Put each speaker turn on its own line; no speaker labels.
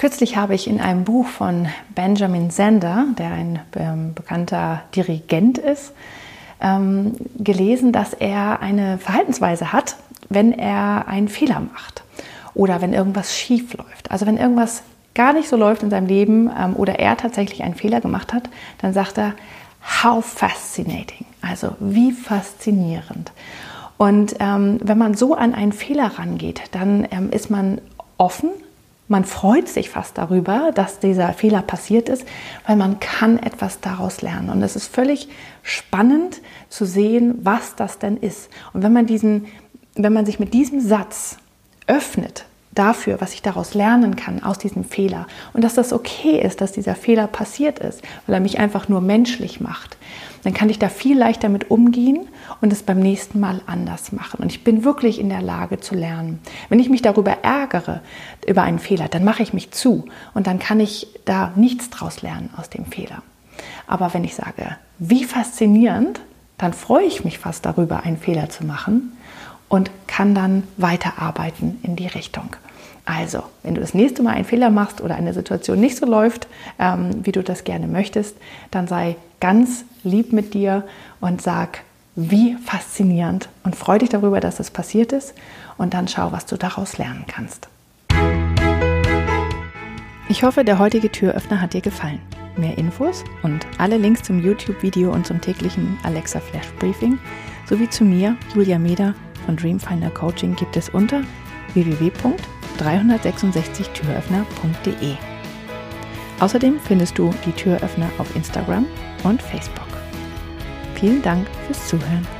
Kürzlich habe ich in einem Buch von Benjamin Zander, der ein ähm, bekannter Dirigent ist, ähm, gelesen, dass er eine Verhaltensweise hat, wenn er einen Fehler macht oder wenn irgendwas schief läuft. Also wenn irgendwas gar nicht so läuft in seinem Leben ähm, oder er tatsächlich einen Fehler gemacht hat, dann sagt er, how fascinating, also wie faszinierend. Und ähm, wenn man so an einen Fehler rangeht, dann ähm, ist man offen man freut sich fast darüber, dass dieser Fehler passiert ist, weil man kann etwas daraus lernen. Und es ist völlig spannend zu sehen, was das denn ist. Und wenn man diesen, wenn man sich mit diesem Satz öffnet dafür, was ich daraus lernen kann aus diesem Fehler und dass das okay ist, dass dieser Fehler passiert ist, weil er mich einfach nur menschlich macht, dann kann ich da viel leichter mit umgehen und es beim nächsten Mal anders machen. Und ich bin wirklich in der Lage zu lernen. Wenn ich mich darüber ärgere, über einen Fehler, dann mache ich mich zu und dann kann ich da nichts draus lernen aus dem Fehler. Aber wenn ich sage, wie faszinierend, dann freue ich mich fast darüber, einen Fehler zu machen und kann dann weiterarbeiten in die Richtung. Also, wenn du das nächste Mal einen Fehler machst oder eine Situation nicht so läuft, ähm, wie du das gerne möchtest, dann sei ganz lieb mit dir und sag, wie faszinierend und freu dich darüber, dass es passiert ist und dann schau, was du daraus lernen kannst. Ich hoffe, der heutige Türöffner hat dir gefallen. Mehr Infos und alle Links zum YouTube-Video und zum täglichen Alexa Flash Briefing sowie zu mir, Julia Meder von Dreamfinder Coaching gibt es unter www.366türöffner.de. Außerdem findest du die Türöffner auf Instagram und Facebook. Vielen Dank fürs Zuhören.